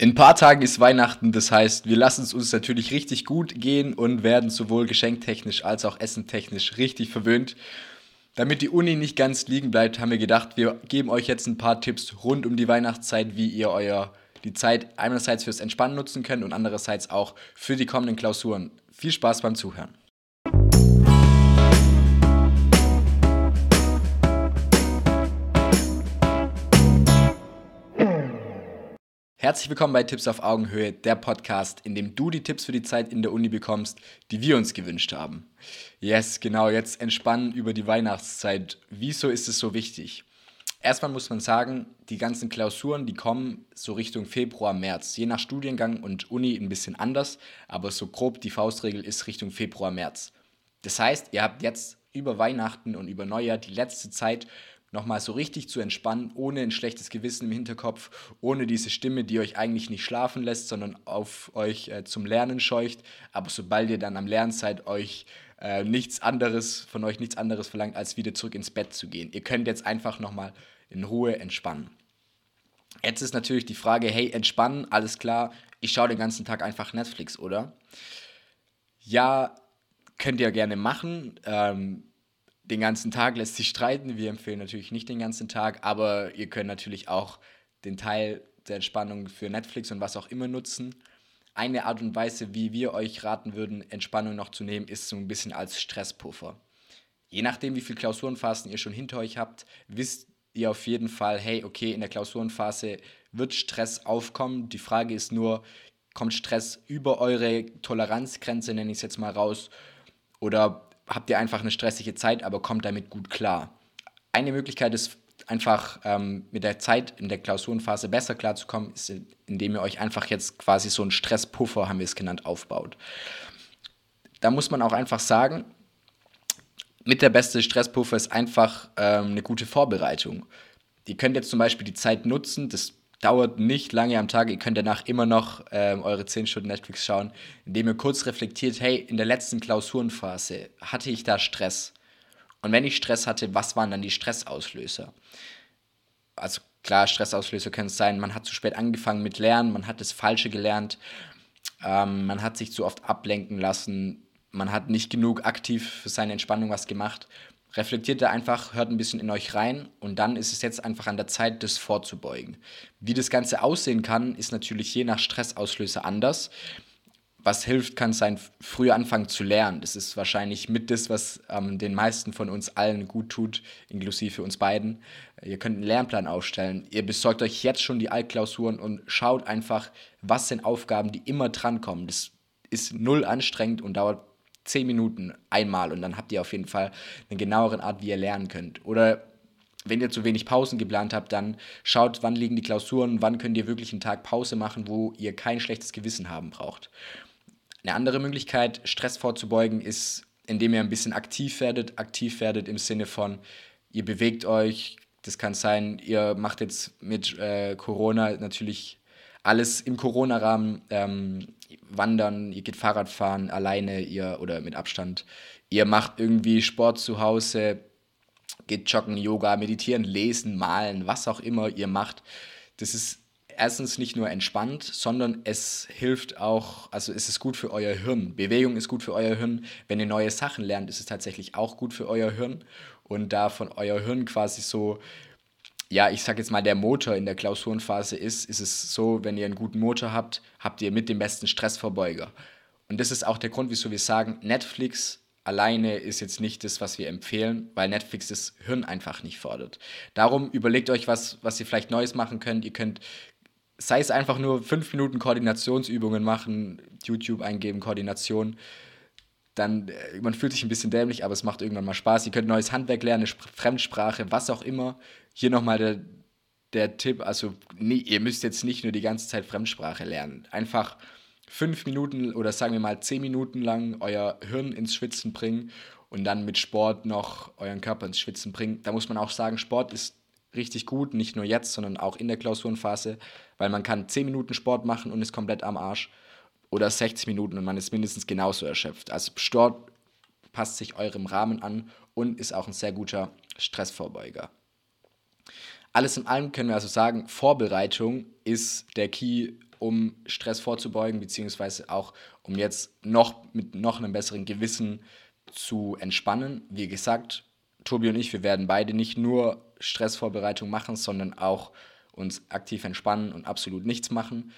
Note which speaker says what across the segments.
Speaker 1: In ein paar Tagen ist Weihnachten, das heißt, wir lassen es uns natürlich richtig gut gehen und werden sowohl geschenktechnisch als auch essentechnisch richtig verwöhnt. Damit die Uni nicht ganz liegen bleibt, haben wir gedacht, wir geben euch jetzt ein paar Tipps rund um die Weihnachtszeit, wie ihr euer die Zeit einerseits fürs Entspannen nutzen könnt und andererseits auch für die kommenden Klausuren. Viel Spaß beim Zuhören. Herzlich willkommen bei Tipps auf Augenhöhe, der Podcast, in dem du die Tipps für die Zeit in der Uni bekommst, die wir uns gewünscht haben. Yes, genau, jetzt entspannen über die Weihnachtszeit. Wieso ist es so wichtig? Erstmal muss man sagen, die ganzen Klausuren, die kommen so Richtung Februar, März. Je nach Studiengang und Uni ein bisschen anders, aber so grob die Faustregel ist Richtung Februar, März. Das heißt, ihr habt jetzt über Weihnachten und über Neujahr die letzte Zeit, nochmal so richtig zu entspannen, ohne ein schlechtes Gewissen im Hinterkopf, ohne diese Stimme, die euch eigentlich nicht schlafen lässt, sondern auf euch äh, zum Lernen scheucht. Aber sobald ihr dann am Lernen seid, euch äh, nichts anderes, von euch nichts anderes verlangt, als wieder zurück ins Bett zu gehen. Ihr könnt jetzt einfach nochmal in Ruhe entspannen. Jetzt ist natürlich die Frage, hey, entspannen, alles klar, ich schaue den ganzen Tag einfach Netflix, oder? Ja, könnt ihr gerne machen. Ähm, den ganzen Tag lässt sich streiten. Wir empfehlen natürlich nicht den ganzen Tag, aber ihr könnt natürlich auch den Teil der Entspannung für Netflix und was auch immer nutzen. Eine Art und Weise, wie wir euch raten würden, Entspannung noch zu nehmen, ist so ein bisschen als Stresspuffer. Je nachdem, wie viele Klausurenphasen ihr schon hinter euch habt, wisst ihr auf jeden Fall, hey, okay, in der Klausurenphase wird Stress aufkommen. Die Frage ist nur, kommt Stress über eure Toleranzgrenze, nenne ich es jetzt mal raus, oder habt ihr einfach eine stressige Zeit, aber kommt damit gut klar. Eine Möglichkeit ist einfach ähm, mit der Zeit in der Klausurenphase besser klarzukommen, ist, indem ihr euch einfach jetzt quasi so einen Stresspuffer, haben wir es genannt, aufbaut. Da muss man auch einfach sagen, mit der beste Stresspuffer ist einfach ähm, eine gute Vorbereitung. Ihr könnt jetzt zum Beispiel die Zeit nutzen, das dauert nicht lange am Tag. Ihr könnt danach immer noch ähm, eure 10 Stunden Netflix schauen, indem ihr kurz reflektiert, hey, in der letzten Klausurenphase hatte ich da Stress. Und wenn ich Stress hatte, was waren dann die Stressauslöser? Also klar, Stressauslöser können es sein, man hat zu spät angefangen mit Lernen, man hat das Falsche gelernt, ähm, man hat sich zu oft ablenken lassen, man hat nicht genug aktiv für seine Entspannung was gemacht reflektiert da einfach, hört ein bisschen in euch rein und dann ist es jetzt einfach an der Zeit, das vorzubeugen. Wie das Ganze aussehen kann, ist natürlich je nach Stressauslöser anders. Was hilft, kann sein, früher anfangen zu lernen. Das ist wahrscheinlich mit das, was ähm, den meisten von uns allen gut tut, inklusive uns beiden. Ihr könnt einen Lernplan aufstellen. Ihr besorgt euch jetzt schon die Altklausuren und schaut einfach, was sind Aufgaben, die immer drankommen. Das ist null anstrengend und dauert zehn Minuten einmal und dann habt ihr auf jeden Fall eine genauere Art, wie ihr lernen könnt. Oder wenn ihr zu wenig Pausen geplant habt, dann schaut, wann liegen die Klausuren, wann könnt ihr wirklich einen Tag Pause machen, wo ihr kein schlechtes Gewissen haben braucht. Eine andere Möglichkeit, Stress vorzubeugen, ist, indem ihr ein bisschen aktiv werdet. Aktiv werdet im Sinne von, ihr bewegt euch. Das kann sein, ihr macht jetzt mit äh, Corona natürlich alles im Corona-Rahmen. Ähm, wandern, ihr geht Fahrrad fahren, alleine, ihr oder mit Abstand. Ihr macht irgendwie Sport zu Hause, geht joggen, Yoga, meditieren, lesen, malen, was auch immer ihr macht. Das ist erstens nicht nur entspannt, sondern es hilft auch, also es ist gut für euer Hirn. Bewegung ist gut für euer Hirn. Wenn ihr neue Sachen lernt, ist es tatsächlich auch gut für euer Hirn. Und da von euer Hirn quasi so ja, ich sag jetzt mal, der Motor in der Klausurenphase ist, ist es so, wenn ihr einen guten Motor habt, habt ihr mit dem besten Stressverbeuger. Und das ist auch der Grund, wieso wir sagen, Netflix alleine ist jetzt nicht das, was wir empfehlen, weil Netflix das Hirn einfach nicht fordert. Darum überlegt euch was, was ihr vielleicht Neues machen könnt. Ihr könnt, sei es einfach nur fünf Minuten Koordinationsübungen machen, YouTube eingeben, Koordination dann, äh, man fühlt sich ein bisschen dämlich, aber es macht irgendwann mal Spaß. Ihr könnt neues Handwerk lernen, eine Fremdsprache, was auch immer. Hier nochmal der, der Tipp, also nee, ihr müsst jetzt nicht nur die ganze Zeit Fremdsprache lernen. Einfach fünf Minuten oder sagen wir mal zehn Minuten lang euer Hirn ins Schwitzen bringen und dann mit Sport noch euren Körper ins Schwitzen bringen. Da muss man auch sagen, Sport ist richtig gut, nicht nur jetzt, sondern auch in der Klausurenphase, weil man kann zehn Minuten Sport machen und ist komplett am Arsch oder 60 Minuten und man ist mindestens genauso erschöpft. Also Sport passt sich eurem Rahmen an und ist auch ein sehr guter Stressvorbeuger. Alles in allem können wir also sagen, Vorbereitung ist der Key um Stress vorzubeugen, beziehungsweise auch um jetzt noch mit noch einem besseren Gewissen zu entspannen. Wie gesagt, Tobi und ich, wir werden beide nicht nur Stressvorbereitung machen, sondern auch uns aktiv entspannen und absolut nichts machen.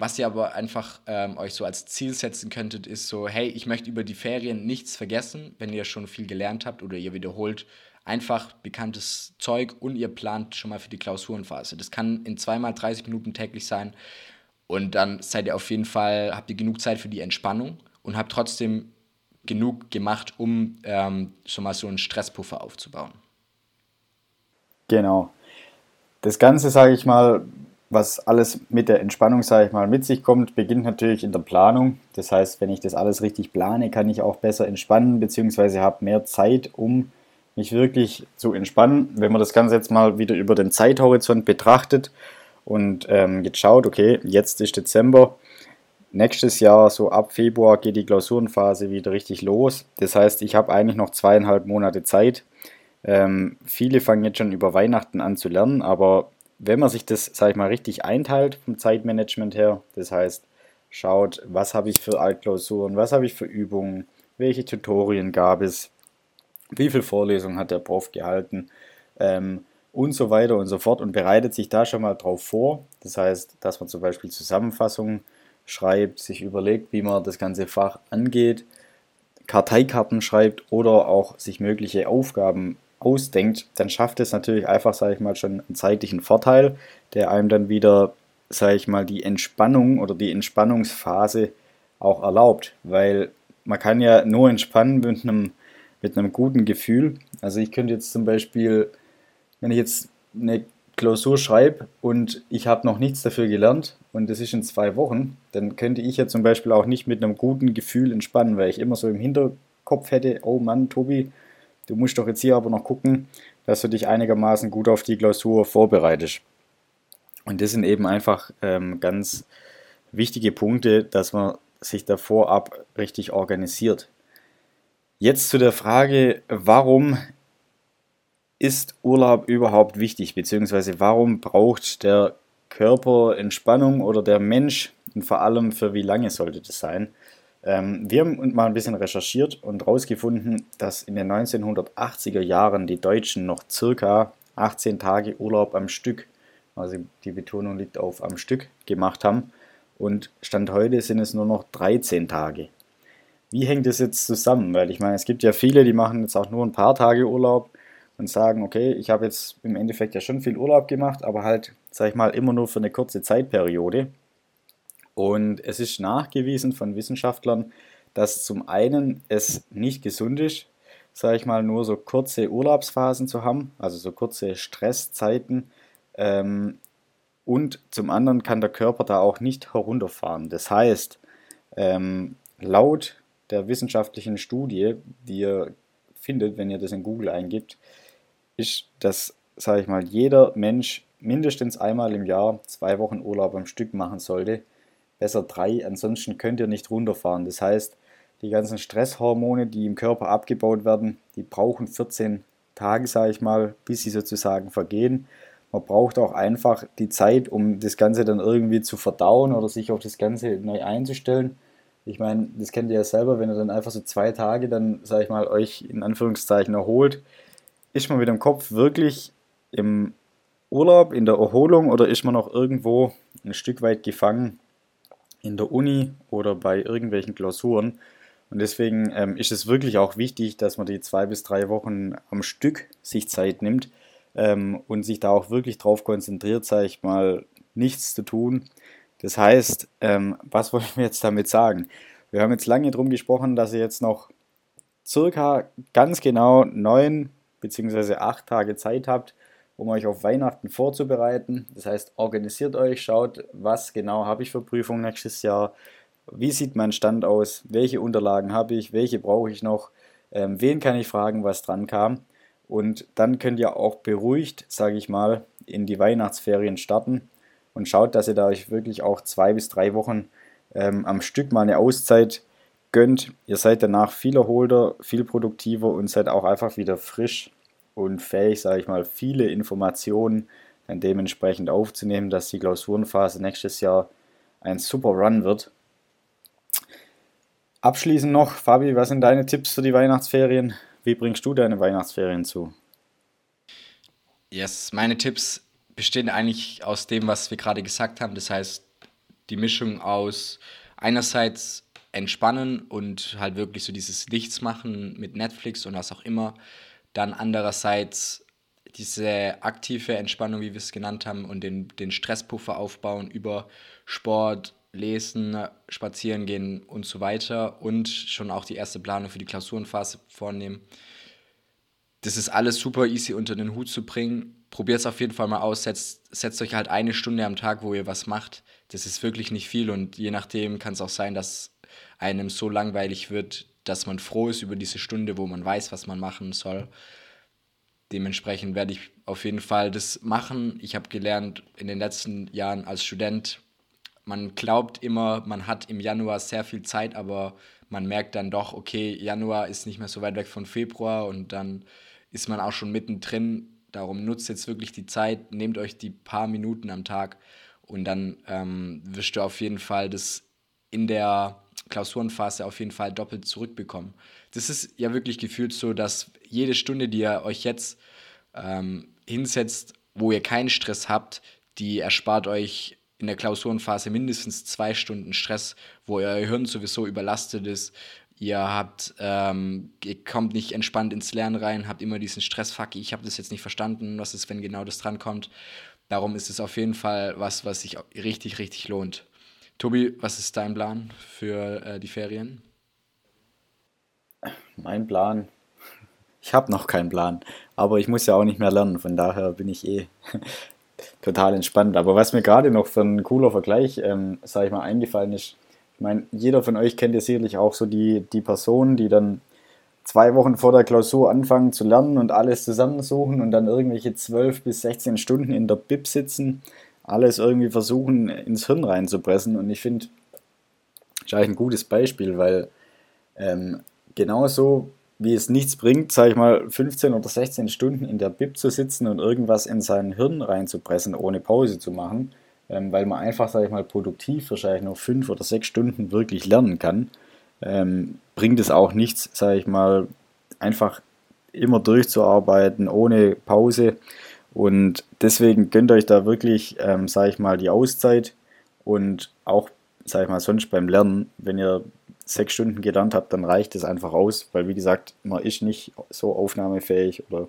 Speaker 1: Was ihr aber einfach ähm, euch so als Ziel setzen könntet, ist so, hey, ich möchte über die Ferien nichts vergessen, wenn ihr schon viel gelernt habt oder ihr wiederholt einfach bekanntes Zeug und ihr plant schon mal für die Klausurenphase. Das kann in zweimal 30 Minuten täglich sein und dann seid ihr auf jeden Fall, habt ihr genug Zeit für die Entspannung und habt trotzdem genug gemacht, um ähm, schon mal so einen Stresspuffer aufzubauen.
Speaker 2: Genau. Das Ganze, sage ich mal, was alles mit der Entspannung, sage ich mal, mit sich kommt, beginnt natürlich in der Planung. Das heißt, wenn ich das alles richtig plane, kann ich auch besser entspannen, beziehungsweise habe mehr Zeit, um mich wirklich zu entspannen. Wenn man das Ganze jetzt mal wieder über den Zeithorizont betrachtet und ähm, jetzt schaut, okay, jetzt ist Dezember, nächstes Jahr, so ab Februar, geht die Klausurenphase wieder richtig los. Das heißt, ich habe eigentlich noch zweieinhalb Monate Zeit. Ähm, viele fangen jetzt schon über Weihnachten an zu lernen, aber wenn man sich das, sage ich mal, richtig einteilt vom Zeitmanagement her, das heißt, schaut, was habe ich für Altklausuren, was habe ich für Übungen, welche Tutorien gab es, wie viele Vorlesungen hat der Prof gehalten ähm, und so weiter und so fort und bereitet sich da schon mal drauf vor. Das heißt, dass man zum Beispiel Zusammenfassungen schreibt, sich überlegt, wie man das ganze Fach angeht, Karteikarten schreibt oder auch sich mögliche Aufgaben ausdenkt, dann schafft es natürlich einfach, sage ich mal, schon einen zeitlichen Vorteil, der einem dann wieder, sage ich mal, die Entspannung oder die Entspannungsphase auch erlaubt, weil man kann ja nur entspannen mit einem, mit einem guten Gefühl. Also ich könnte jetzt zum Beispiel, wenn ich jetzt eine Klausur schreibe und ich habe noch nichts dafür gelernt und das ist in zwei Wochen, dann könnte ich ja zum Beispiel auch nicht mit einem guten Gefühl entspannen, weil ich immer so im Hinterkopf hätte, oh Mann, Tobi, Du musst doch jetzt hier aber noch gucken, dass du dich einigermaßen gut auf die Klausur vorbereitest. Und das sind eben einfach ähm, ganz wichtige Punkte, dass man sich da vorab richtig organisiert. Jetzt zu der Frage, warum ist Urlaub überhaupt wichtig, beziehungsweise warum braucht der Körper Entspannung oder der Mensch und vor allem für wie lange sollte das sein? Ähm, wir haben mal ein bisschen recherchiert und herausgefunden, dass in den 1980er Jahren die Deutschen noch circa 18 Tage Urlaub am Stück, also die Betonung liegt auf am Stück, gemacht haben. Und Stand heute sind es nur noch 13 Tage. Wie hängt das jetzt zusammen? Weil ich meine, es gibt ja viele, die machen jetzt auch nur ein paar Tage Urlaub und sagen, okay, ich habe jetzt im Endeffekt ja schon viel Urlaub gemacht, aber halt, sag ich mal, immer nur für eine kurze Zeitperiode. Und es ist nachgewiesen von Wissenschaftlern, dass zum einen es nicht gesund ist, sage ich mal, nur so kurze Urlaubsphasen zu haben, also so kurze Stresszeiten. Ähm, und zum anderen kann der Körper da auch nicht herunterfahren. Das heißt, ähm, laut der wissenschaftlichen Studie, die ihr findet, wenn ihr das in Google eingibt, ist, dass, sage ich mal, jeder Mensch mindestens einmal im Jahr zwei Wochen Urlaub am Stück machen sollte, besser drei, ansonsten könnt ihr nicht runterfahren. Das heißt, die ganzen Stresshormone, die im Körper abgebaut werden, die brauchen 14 Tage, sage ich mal, bis sie sozusagen vergehen. Man braucht auch einfach die Zeit, um das Ganze dann irgendwie zu verdauen oder sich auf das Ganze neu einzustellen. Ich meine, das kennt ihr ja selber, wenn ihr dann einfach so zwei Tage dann, sage ich mal, euch in Anführungszeichen erholt, ist man mit dem Kopf wirklich im Urlaub, in der Erholung oder ist man noch irgendwo ein Stück weit gefangen in der Uni oder bei irgendwelchen Klausuren. Und deswegen ähm, ist es wirklich auch wichtig, dass man die zwei bis drei Wochen am Stück sich Zeit nimmt ähm, und sich da auch wirklich drauf konzentriert, sage ich mal, nichts zu tun. Das heißt, ähm, was wollen wir jetzt damit sagen? Wir haben jetzt lange drum gesprochen, dass ihr jetzt noch circa ganz genau neun bzw. acht Tage Zeit habt, um euch auf Weihnachten vorzubereiten. Das heißt, organisiert euch, schaut, was genau habe ich für Prüfungen nächstes Jahr, wie sieht mein Stand aus, welche Unterlagen habe ich, welche brauche ich noch, ähm, wen kann ich fragen, was dran kam. Und dann könnt ihr auch beruhigt, sage ich mal, in die Weihnachtsferien starten und schaut, dass ihr da euch wirklich auch zwei bis drei Wochen ähm, am Stück mal eine Auszeit gönnt. Ihr seid danach viel erholter, viel produktiver und seid auch einfach wieder frisch und fähig, sage ich mal, viele Informationen dann dementsprechend aufzunehmen, dass die Klausurenphase nächstes Jahr ein super Run wird. Abschließend noch, Fabi, was sind deine Tipps für die Weihnachtsferien? Wie bringst du deine Weihnachtsferien zu?
Speaker 1: Yes, meine Tipps bestehen eigentlich aus dem, was wir gerade gesagt haben. Das heißt, die Mischung aus einerseits entspannen und halt wirklich so dieses Nichts machen mit Netflix und was auch immer. Dann andererseits diese aktive Entspannung, wie wir es genannt haben, und den, den Stresspuffer aufbauen über Sport, Lesen, Spazieren gehen und so weiter und schon auch die erste Planung für die Klausurenphase vornehmen. Das ist alles super easy unter den Hut zu bringen. Probiert es auf jeden Fall mal aus. Setzt, setzt euch halt eine Stunde am Tag, wo ihr was macht. Das ist wirklich nicht viel und je nachdem kann es auch sein, dass einem so langweilig wird, dass man froh ist über diese Stunde, wo man weiß, was man machen soll. Dementsprechend werde ich auf jeden Fall das machen. Ich habe gelernt in den letzten Jahren als Student, man glaubt immer, man hat im Januar sehr viel Zeit, aber man merkt dann doch, okay, Januar ist nicht mehr so weit weg von Februar und dann ist man auch schon mittendrin. Darum nutzt jetzt wirklich die Zeit, nehmt euch die paar Minuten am Tag und dann ähm, wirst du auf jeden Fall das in der Klausurenphase auf jeden Fall doppelt zurückbekommen. Das ist ja wirklich gefühlt so, dass jede Stunde, die ihr euch jetzt ähm, hinsetzt, wo ihr keinen Stress habt, die erspart euch in der Klausurenphase mindestens zwei Stunden Stress, wo euer Hirn sowieso überlastet ist. Ihr habt, ähm, ihr kommt nicht entspannt ins Lernen rein, habt immer diesen Stressfuck. Ich habe das jetzt nicht verstanden, was ist, wenn genau das drankommt. Darum ist es auf jeden Fall was, was sich richtig, richtig lohnt. Tobi, was ist dein Plan für äh, die Ferien?
Speaker 2: Mein Plan. Ich habe noch keinen Plan, aber ich muss ja auch nicht mehr lernen, von daher bin ich eh total entspannt. Aber was mir gerade noch für ein cooler Vergleich, ähm, sage ich mal, eingefallen ist, ich meine, jeder von euch kennt ja sicherlich auch so die, die Personen, die dann zwei Wochen vor der Klausur anfangen zu lernen und alles zusammensuchen und dann irgendwelche 12 bis 16 Stunden in der Bib sitzen alles irgendwie versuchen ins Hirn reinzupressen. Und ich finde, ist eigentlich ein gutes Beispiel, weil ähm, genauso wie es nichts bringt, sage ich mal, 15 oder 16 Stunden in der Bib zu sitzen und irgendwas in sein Hirn reinzupressen, ohne Pause zu machen, ähm, weil man einfach, sage ich mal, produktiv wahrscheinlich nur 5 oder 6 Stunden wirklich lernen kann, ähm, bringt es auch nichts, sage ich mal, einfach immer durchzuarbeiten, ohne Pause und deswegen gönnt euch da wirklich, ähm, sage ich mal, die Auszeit und auch, sage ich mal, sonst beim Lernen, wenn ihr sechs Stunden gelernt habt, dann reicht es einfach aus, weil wie gesagt, man ist nicht so aufnahmefähig oder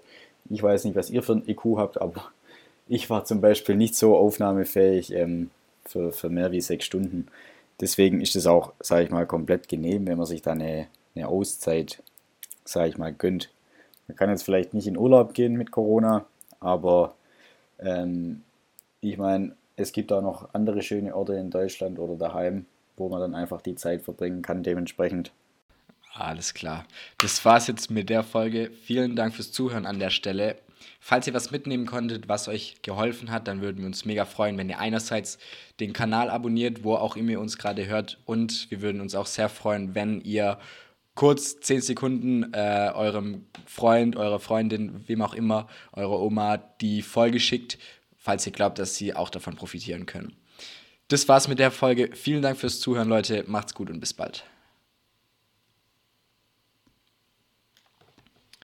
Speaker 2: ich weiß nicht, was ihr für ein IQ habt, aber ich war zum Beispiel nicht so aufnahmefähig ähm, für, für mehr wie sechs Stunden. Deswegen ist es auch, sage ich mal, komplett genehm, wenn man sich da eine, eine Auszeit, sage ich mal, gönnt. Man kann jetzt vielleicht nicht in Urlaub gehen mit Corona, aber ähm, ich meine, es gibt auch noch andere schöne Orte in Deutschland oder daheim, wo man dann einfach die Zeit verbringen kann, dementsprechend.
Speaker 1: Alles klar. Das war's jetzt mit der Folge. Vielen Dank fürs Zuhören an der Stelle. Falls ihr was mitnehmen konntet, was euch geholfen hat, dann würden wir uns mega freuen, wenn ihr einerseits den Kanal abonniert, wo auch immer ihr uns gerade hört. Und wir würden uns auch sehr freuen, wenn ihr kurz 10 Sekunden äh, eurem Freund, eurer Freundin, wem auch immer, eurer Oma die Folge schickt, falls ihr glaubt, dass sie auch davon profitieren können. Das war's mit der Folge. Vielen Dank fürs Zuhören, Leute. Macht's gut und bis bald.